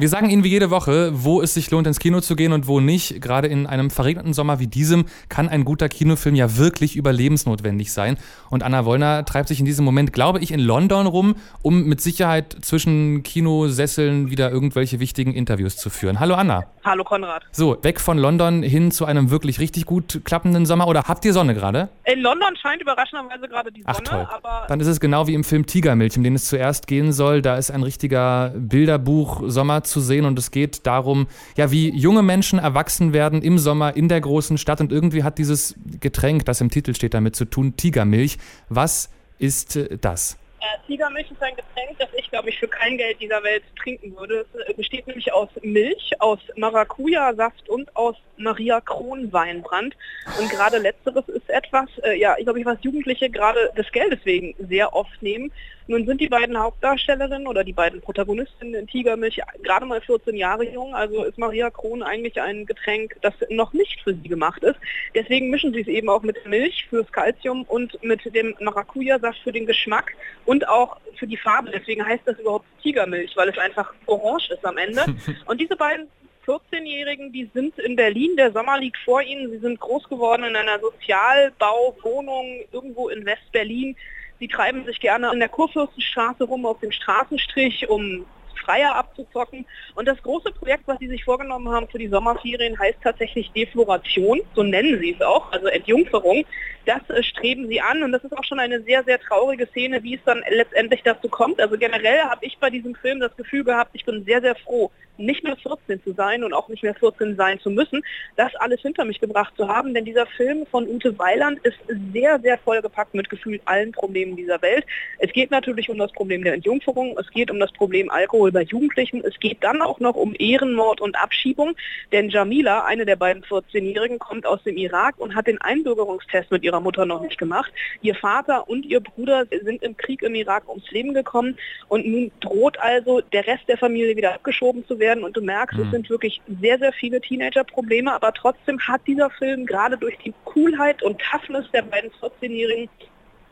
Wir sagen Ihnen wie jede Woche, wo es sich lohnt, ins Kino zu gehen und wo nicht. Gerade in einem verregneten Sommer wie diesem kann ein guter Kinofilm ja wirklich überlebensnotwendig sein. Und Anna Wollner treibt sich in diesem Moment, glaube ich, in London rum, um mit Sicherheit zwischen Kinosesseln wieder irgendwelche wichtigen Interviews zu führen. Hallo Anna. Hallo Konrad. So, weg von London hin zu einem wirklich richtig gut klappenden Sommer. Oder habt ihr Sonne gerade? In London scheint überraschenderweise gerade die Sonne, Ach toll. aber Dann ist es genau wie im Film Tigermilch, um den es zuerst gehen soll. Da ist ein richtiger Bilderbuch Sommer zu sehen und es geht darum, ja, wie junge Menschen erwachsen werden im Sommer in der großen Stadt und irgendwie hat dieses Getränk, das im Titel steht, damit zu tun, Tigermilch. Was ist äh, das? äh, Tigermilch ist ein Getränk, das ich, glaube ich, für kein Geld dieser Welt trinken würde. Es äh, besteht nämlich aus Milch, aus Maracuja-Saft und aus Maria Kron Weinbrand. Und gerade letzteres ist etwas, äh, ja, ich glaube, ich was Jugendliche gerade des Geldes wegen sehr oft nehmen. Nun sind die beiden Hauptdarstellerinnen oder die beiden Protagonistinnen in Tigermilch gerade mal 14 Jahre jung, also ist Maria Kron eigentlich ein Getränk, das noch nicht für sie gemacht ist. Deswegen mischen sie es eben auch mit Milch fürs Kalzium und mit dem Maracuja-Saft für den Geschmack und auch für die Farbe. Deswegen heißt das überhaupt Tigermilch, weil es einfach orange ist am Ende. Und diese beiden 14-Jährigen, die sind in Berlin, der Sommer liegt vor ihnen, sie sind groß geworden in einer Sozialbauwohnung irgendwo in West-Berlin. Sie treiben sich gerne in der Kurfürstenstraße rum auf dem Straßenstrich, um Freier abzuzocken. Und das große Projekt, was sie sich vorgenommen haben für die Sommerferien, heißt tatsächlich Defloration, so nennen sie es auch, also Entjungferung. Das äh, streben sie an und das ist auch schon eine sehr, sehr traurige Szene, wie es dann letztendlich dazu kommt. Also generell habe ich bei diesem Film das Gefühl gehabt, ich bin sehr, sehr froh, nicht mehr 14 zu sein und auch nicht mehr 14 sein zu müssen, das alles hinter mich gebracht zu haben, denn dieser Film von Ute Weiland ist sehr, sehr vollgepackt mit gefühlt allen Problemen dieser Welt. Es geht natürlich um das Problem der Entjungferung, es geht um das Problem Alkohol bei Jugendlichen, es geht dann auch noch um Ehrenmord und Abschiebung, denn Jamila, eine der beiden 14-Jährigen, kommt aus dem Irak und hat den Einbürgerungstest mit ihrer Mutter noch nicht gemacht. Ihr Vater und ihr Bruder sind im Krieg im Irak ums Leben gekommen und nun droht also der Rest der Familie wieder abgeschoben zu werden und du merkst, es Mhm. sind wirklich sehr, sehr viele Teenager-Probleme, aber trotzdem hat dieser Film gerade durch die Coolheit und Toughness der beiden 14-Jährigen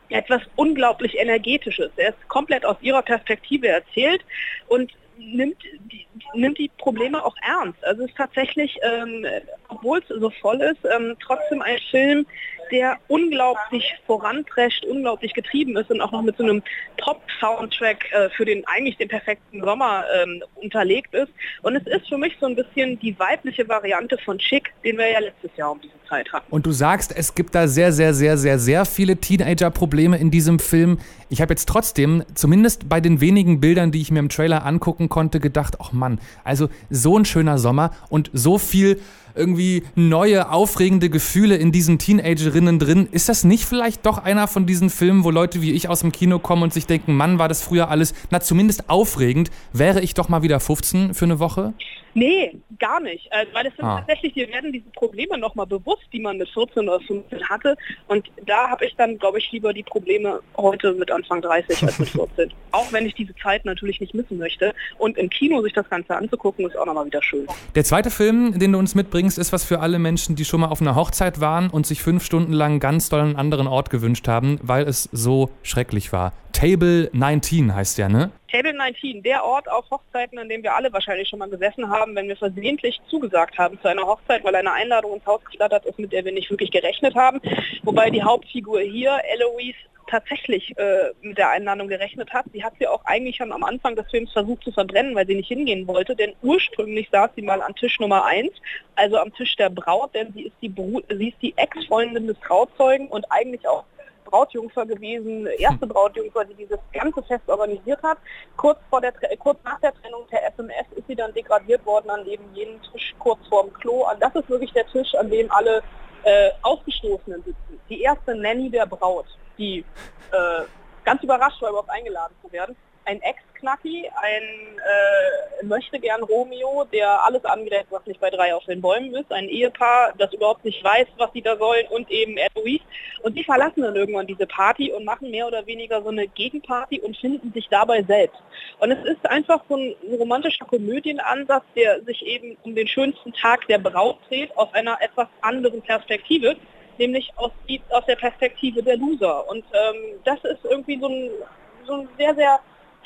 etwas unglaublich Energetisches. Er ist komplett aus ihrer Perspektive erzählt und nimmt die, nimmt die Probleme auch ernst. Also es ist tatsächlich, ähm, obwohl es so voll ist, ähm, trotzdem ein Film, der unglaublich voranprescht, unglaublich getrieben ist und auch noch mit so einem Top-Soundtrack äh, für den eigentlich den perfekten Sommer ähm, unterlegt ist. Und es ist für mich so ein bisschen die weibliche Variante von Chick, den wir ja letztes Jahr um diese Zeit hatten. Und du sagst, es gibt da sehr, sehr, sehr, sehr, sehr viele Teenager-Probleme in diesem Film. Ich habe jetzt trotzdem, zumindest bei den wenigen Bildern, die ich mir im Trailer angucken konnte, gedacht, ach Mann, also so ein schöner Sommer und so viel irgendwie neue, aufregende Gefühle in diesen Teenagerinnen drin. Ist das nicht vielleicht doch einer von diesen Filmen, wo Leute wie ich aus dem Kino kommen und sich denken, Mann, war das früher alles, na zumindest aufregend, wäre ich doch mal wieder 15 für eine Woche? Nee, gar nicht. Äh, weil es sind Ah. tatsächlich, dir werden diese Probleme nochmal bewusst, die man mit 14 oder 15 hatte. Und da habe ich dann, glaube ich, lieber die Probleme heute mit Anfang 30 als mit 14. auch wenn ich diese Zeit natürlich nicht missen möchte. Und im Kino sich das Ganze anzugucken, ist auch nochmal wieder schön. Der zweite Film, den du uns mitbringst, ist was für alle Menschen, die schon mal auf einer Hochzeit waren und sich fünf Stunden lang ganz doll einen anderen Ort gewünscht haben, weil es so schrecklich war. Table 19 heißt der, ne? Table 19, der Ort auf Hochzeiten, an dem wir alle wahrscheinlich schon mal gesessen haben, wenn wir versehentlich zugesagt haben zu einer Hochzeit, weil eine Einladung ins Haus geflattert ist, mit der wir nicht wirklich gerechnet haben. Wobei die Hauptfigur hier, Eloise, tatsächlich äh, mit der Einladung gerechnet hat. Sie hat sie auch eigentlich schon am Anfang des Films versucht zu verbrennen, weil sie nicht hingehen wollte, denn ursprünglich saß sie mal an Tisch Nummer 1, also am Tisch der Braut, denn sie ist die, Bru sie ist die Ex-Freundin des Trauzeugen und eigentlich auch Brautjungfer gewesen, erste Brautjungfer, die dieses ganze Fest organisiert hat. Kurz, vor der, Tre- kurz nach der Trennung per SMS ist sie dann degradiert worden an eben jenen Tisch kurz vorm Klo. Und das ist wirklich der Tisch, an dem alle äh, Ausgestoßenen sitzen. Die erste Nanny der Braut, die äh, ganz überrascht war, überhaupt eingeladen zu werden. Ein Ex-Knacki, ein äh, möchte gern Romeo, der alles angerät, was nicht bei drei auf den Bäumen ist. Ein Ehepaar, das überhaupt nicht weiß, was sie da sollen und eben Eloise. Und die verlassen dann irgendwann diese Party und machen mehr oder weniger so eine Gegenparty und finden sich dabei selbst. Und es ist einfach so ein romantischer Komödienansatz, der sich eben um den schönsten Tag der Braut dreht, aus einer etwas anderen Perspektive, nämlich aus, aus der Perspektive der Loser. Und ähm, das ist irgendwie so ein, so ein sehr, sehr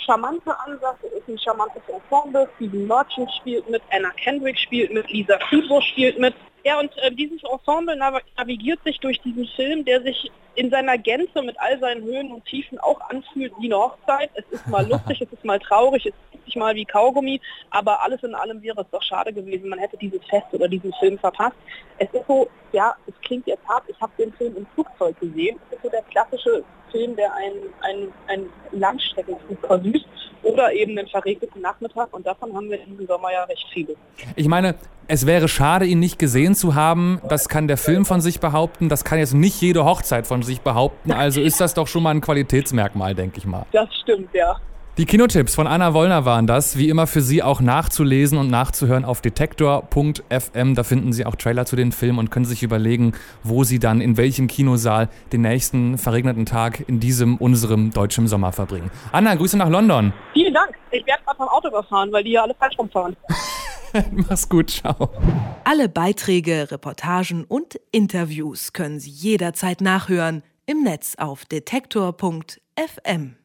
charmanter Ansatz, es ist ein charmantes Ensemble. Steven Merchant spielt mit, Anna Kendrick spielt mit, Lisa Kudrow spielt mit. Ja, und äh, dieses Ensemble navigiert sich durch diesen Film, der sich in seiner Gänze mit all seinen Höhen und Tiefen auch anfühlt wie eine Hochzeit. Es ist mal lustig, es ist mal traurig, es zieht sich mal wie Kaugummi, aber alles in allem wäre es doch schade gewesen, man hätte dieses Fest oder diesen Film verpasst. Es ist so, ja, es klingt jetzt hart, ich habe den Film im Flugzeug gesehen. Es ist so der klassische Film, der einen, einen, einen Langstreckenflug versüßt oder eben einen verregneten Nachmittag und davon haben wir diesen Sommer ja recht viele. Ich meine, es wäre schade, ihn nicht gesehen zu haben. Das kann der Film von sich behaupten. Das kann jetzt nicht jede Hochzeit von sich behaupten. Also ist das doch schon mal ein Qualitätsmerkmal, denke ich mal. Das stimmt, ja. Die Kinotipps von Anna Wollner waren das, wie immer für Sie auch nachzulesen und nachzuhören auf detektor.fm. Da finden Sie auch Trailer zu den Filmen und können sich überlegen, wo Sie dann in welchem Kinosaal den nächsten verregneten Tag in diesem unserem deutschen Sommer verbringen. Anna, Grüße nach London. Vielen Dank. Ich werde gerade vom Auto überfahren, weil die hier alle falsch rumfahren. Mach's gut, ciao. Alle Beiträge, Reportagen und Interviews können Sie jederzeit nachhören im Netz auf detektor.fm.